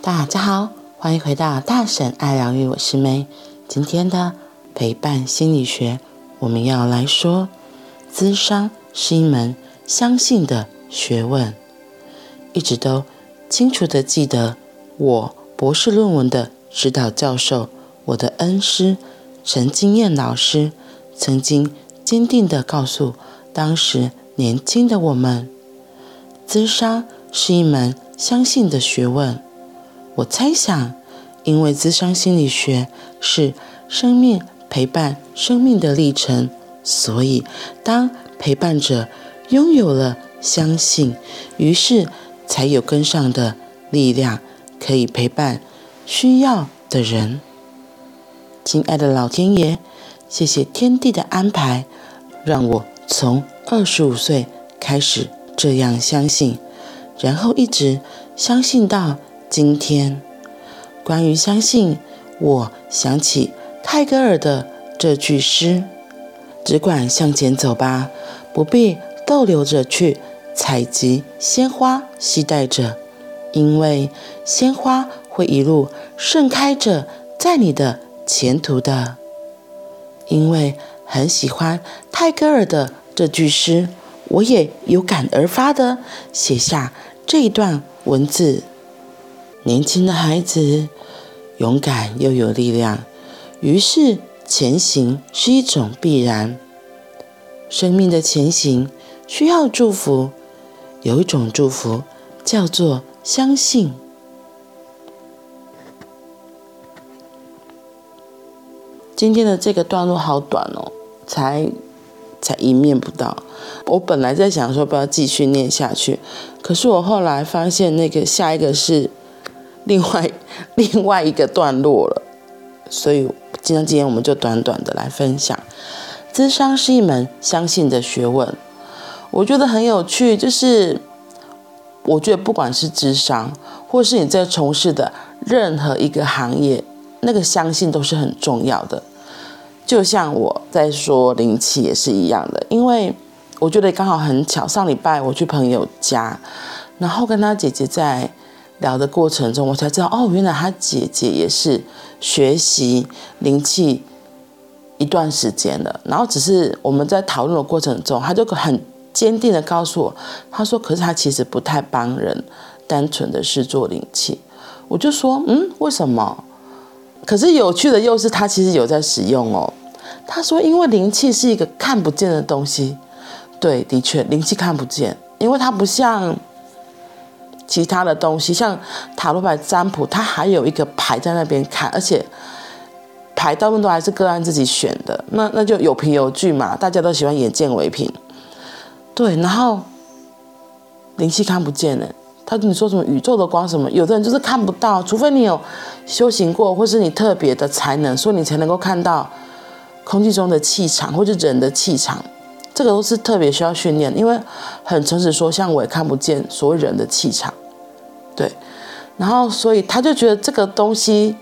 大家好，欢迎回到大婶爱疗愈，我是梅。今天的陪伴心理学，我们要来说，咨商是一门相信的学问。一直都清楚的记得，我博士论文的指导教授，我的恩师陈金燕老师，曾经坚定的告诉当时年轻的我们，咨商是一门相信的学问。我猜想，因为咨商心理学是生命陪伴生命的历程，所以当陪伴者拥有了相信，于是才有跟上的力量，可以陪伴需要的人。亲爱的老天爷，谢谢天地的安排，让我从二十五岁开始这样相信，然后一直相信到。今天，关于相信，我想起泰戈尔的这句诗：“只管向前走吧，不必逗留着去采集鲜花，期待着，因为鲜花会一路盛开着，在你的前途的。”因为很喜欢泰戈尔的这句诗，我也有感而发的写下这一段文字。年轻的孩子，勇敢又有力量，于是前行是一种必然。生命的前行需要祝福，有一种祝福叫做相信。今天的这个段落好短哦，才才一面不到。我本来在想说不要继续念下去，可是我后来发现那个下一个是。另外另外一个段落了，所以今天今天我们就短短的来分享。智商是一门相信的学问，我觉得很有趣。就是我觉得不管是智商，或是你在从事的任何一个行业，那个相信都是很重要的。就像我在说灵气也是一样的，因为我觉得刚好很巧，上礼拜我去朋友家，然后跟他姐姐在。聊的过程中，我才知道哦，原来他姐姐也是学习灵气一段时间了。然后只是我们在讨论的过程中，他就很坚定的告诉我，他说：“可是他其实不太帮人，单纯的是做灵气。”我就说：“嗯，为什么？”可是有趣的又是，他其实有在使用哦。他说：“因为灵气是一个看不见的东西。”对，的确，灵气看不见，因为它不像。其他的东西，像塔罗牌占卜，它还有一个牌在那边看，而且牌大部分都还是个案自己选的，那那就有凭有据嘛，大家都喜欢眼见为凭。对，然后灵气看不见呢，他跟你说什么宇宙的光什么，有的人就是看不到，除非你有修行过，或是你特别的才能，所以你才能够看到空气中的气场，或者人的气场。这个都是特别需要训练，因为很诚实说，像我也看不见所谓人的气场，对。然后，所以他就觉得这个东西，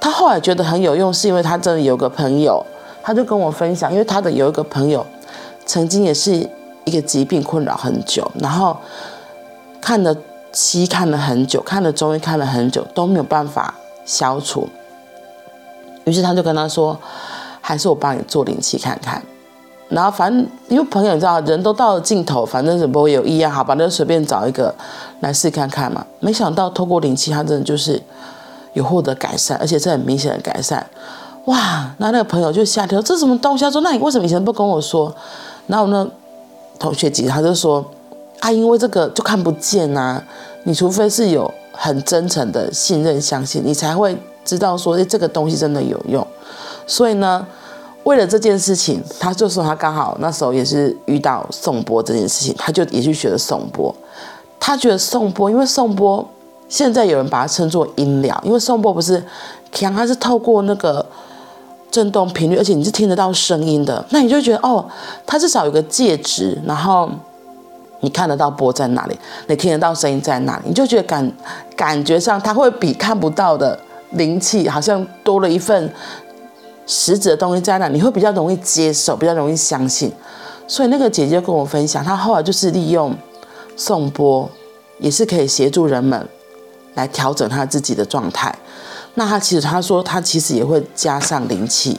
他后来觉得很有用，是因为他真的有个朋友，他就跟我分享，因为他的有一个朋友，曾经也是一个疾病困扰很久，然后看了西看了很久，看了中医看了很久都没有办法消除，于是他就跟他说，还是我帮你做灵气看看。然后反正因为朋友你知道，人都到了尽头，反正是不会有异样，好吧，那就随便找一个来试看看嘛。没想到透过灵气，他真的就是有获得改善，而且是很明显的改善。哇！那那个朋友就吓跳，这什么东西？他说：“那你为什么以前不跟我说？”然后呢，同学姐他就说：“啊，因为这个就看不见、啊，你除非是有很真诚的信任、相信，你才会知道说，哎，这个东西真的有用。所以呢。”为了这件事情，他就说他刚好那时候也是遇到颂钵这件事情，他就也去学了颂钵。他觉得颂钵，因为颂钵现在有人把它称作音疗，因为颂钵不是强，它是透过那个震动频率，而且你是听得到声音的。那你就觉得哦，它至少有个介质，然后你看得到钵在哪里，你听得到声音在哪里，你就觉得感感觉上它会比看不到的灵气好像多了一份。实质的东西在那，你会比较容易接受，比较容易相信。所以那个姐姐跟我分享，她后来就是利用颂钵，也是可以协助人们来调整他自己的状态。那他其实他说他其实也会加上灵气，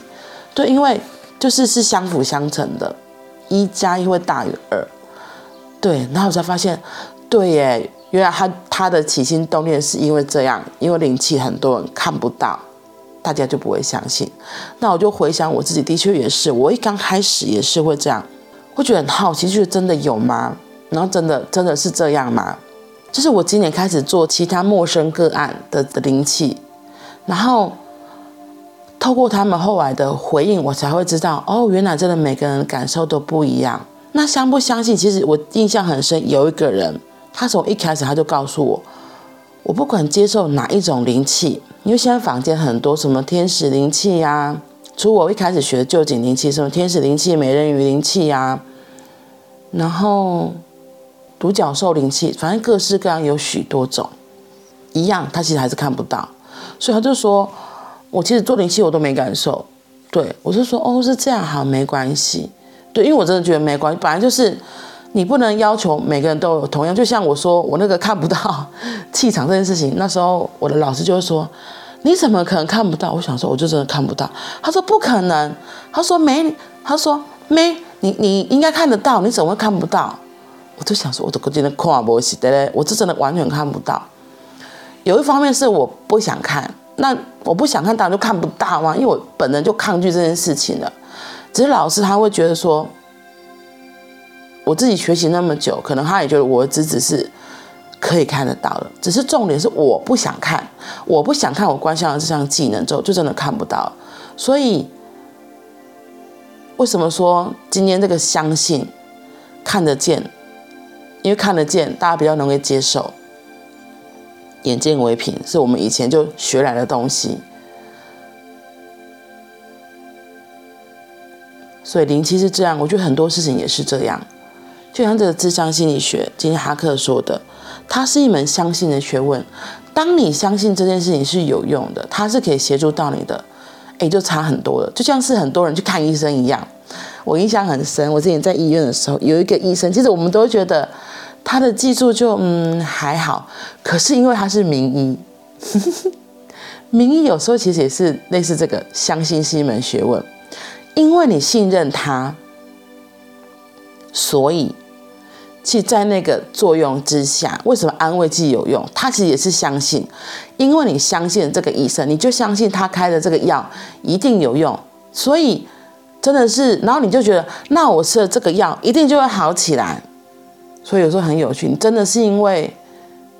对，因为就是是相辅相成的，一加一会大于二。对，然后我才发现，对耶，原来他他的起心动念是因为这样，因为灵气很多人看不到，大家就不会相信。那我就回想我自己，的确也是，我一刚开始也是会这样，会觉得很好奇，就是真的有吗？然后真的真的是这样吗？就是我今年开始做其他陌生个案的的灵气，然后透过他们后来的回应，我才会知道，哦，原来真的每个人感受都不一样。那相不相信？其实我印象很深，有一个人，他从一开始他就告诉我，我不管接受哪一种灵气，因为现在坊间很多什么天使灵气呀，除我一开始学的臼井灵气，什么天使灵气、美人鱼灵气呀，然后。独角兽灵气，反正各式各样有许多种，一样，他其实还是看不到，所以他就说，我其实做灵气我都没感受，对，我就说，哦，是这样，好，没关系，对，因为我真的觉得没关系，本来就是你不能要求每个人都有同样，就像我说我那个看不到气场这件事情，那时候我的老师就会说，你怎么可能看不到？我想说，我就真的看不到，他说不可能，他说没，他说没，你你应该看得到，你怎么会看不到？我就想说，我都今天看不起的嘞，我这真的完全看不到。有一方面是我不想看，那我不想看，当然就看不到嘛，因为我本人就抗拒这件事情了。只是老师他会觉得说，我自己学习那么久，可能他也觉得我的资质是可以看得到的。只是重点是我不想看，我不想看我观想的这项技能之后，就真的看不到。所以为什么说今天这个相信看得见？因为看得见，大家比较容易接受。眼见为凭，是我们以前就学来的东西。所以灵气是这样，我觉得很多事情也是这样。就像这个智商心理学，今天哈克说的，它是一门相信的学问。当你相信这件事情是有用的，它是可以协助到你的，诶，就差很多了。就像是很多人去看医生一样。我印象很深，我之前在医院的时候，有一个医生，其实我们都觉得他的技术就嗯还好，可是因为他是名医，名医有时候其实也是类似这个，相信是一门学问，因为你信任他，所以其在那个作用之下，为什么安慰剂有用？他其实也是相信，因为你相信这个医生，你就相信他开的这个药一定有用，所以。真的是，然后你就觉得，那我吃了这个药一定就会好起来。所以有时候很有趣，你真的是因为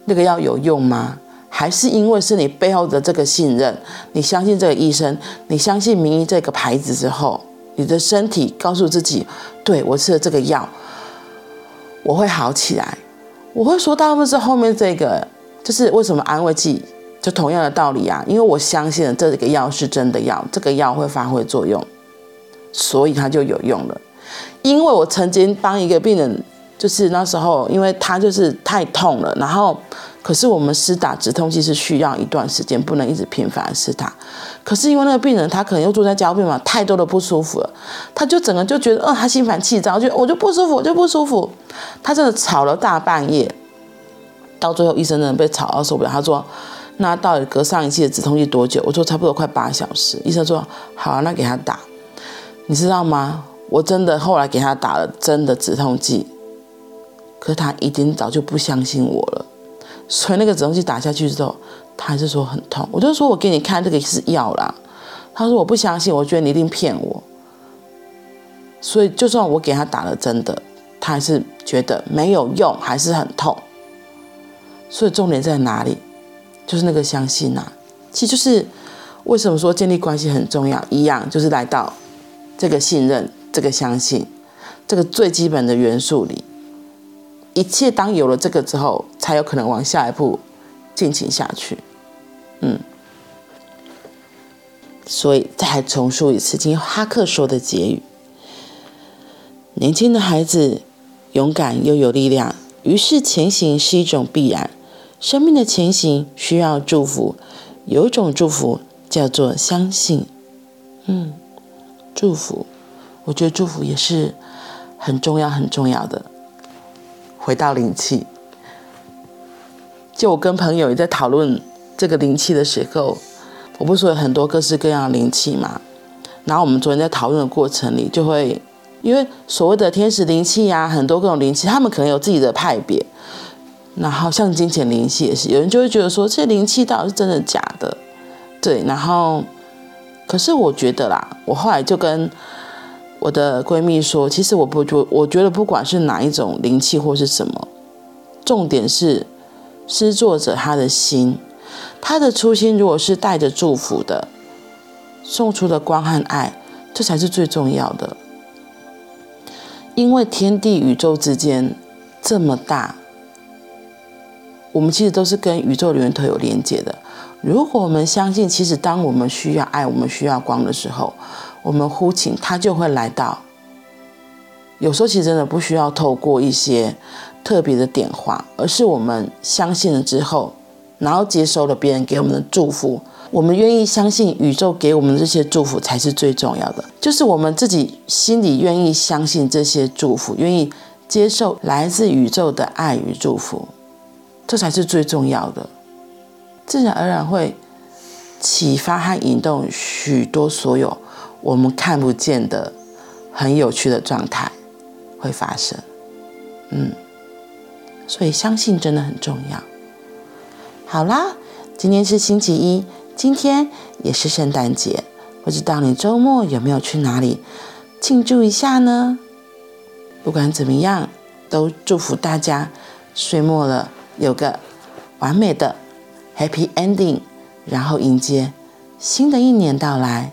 那个药有用吗？还是因为是你背后的这个信任？你相信这个医生，你相信名医这个牌子之后，你的身体告诉自己，对，我吃了这个药，我会好起来。我会说大部分是后面这个，就是为什么安慰剂就同样的道理啊？因为我相信了这个药是真的药，这个药会发挥作用。所以它就有用了，因为我曾经帮一个病人，就是那时候，因为他就是太痛了，然后可是我们施打止痛剂是需要一段时间，不能一直频繁施打。可是因为那个病人他可能又住在加护病房，太多的不舒服了，他就整个就觉得，呃，他心烦气躁，就我就不舒服，我就不舒服。他真的吵了大半夜，到最后医生真的被吵到受不了，他说：“那到底隔上一剂的止痛剂多久？”我说：“差不多快八小时。”医生说：“好啊，那给他打。”你知道吗？我真的后来给他打了真的止痛剂，可他已经早就不相信我了。所以那个止痛剂打下去之后，他还是说很痛。我就说我给你看这个是药啦。他说我不相信，我觉得你一定骗我。所以就算我给他打了真的，他还是觉得没有用，还是很痛。所以重点在哪里？就是那个相信呐。其实就是为什么说建立关系很重要，一样就是来到。这个信任，这个相信，这个最基本的元素里，一切当有了这个之后，才有可能往下一步进行下去。嗯，所以再重述一次，今天哈克说的结语：年轻的孩子勇敢又有力量，于是前行是一种必然。生命的前行需要祝福，有一种祝福叫做相信。嗯。祝福，我觉得祝福也是很重要、很重要的。回到灵气，就我跟朋友也在讨论这个灵气的时候，我不是说有很多各式各样的灵气嘛？然后我们昨天在讨论的过程里，就会因为所谓的天使灵气呀，很多各种灵气，他们可能有自己的派别。然后像金钱灵气也是，有人就会觉得说，这灵气到底是真的假的？对，然后可是我觉得啦，我后来就跟我的闺蜜说，其实我不觉，我觉得不管是哪一种灵气或是什么，重点是施作者他的心，他的初心如果是带着祝福的，送出的光和爱，这才是最重要的。因为天地宇宙之间这么大，我们其实都是跟宇宙源头有连接的。如果我们相信，其实当我们需要爱、我们需要光的时候，我们呼请，他就会来到。有时候其实真的不需要透过一些特别的点化，而是我们相信了之后，然后接收了别人给我们的祝福，我们愿意相信宇宙给我们的这些祝福才是最重要的。就是我们自己心里愿意相信这些祝福，愿意接受来自宇宙的爱与祝福，这才是最重要的。自然而然会启发和引动许多所有我们看不见的很有趣的状态会发生，嗯，所以相信真的很重要。好啦，今天是星期一，今天也是圣诞节，不知道你周末有没有去哪里庆祝一下呢？不管怎么样，都祝福大家岁末了有个完美的。Happy ending，然后迎接新的一年到来。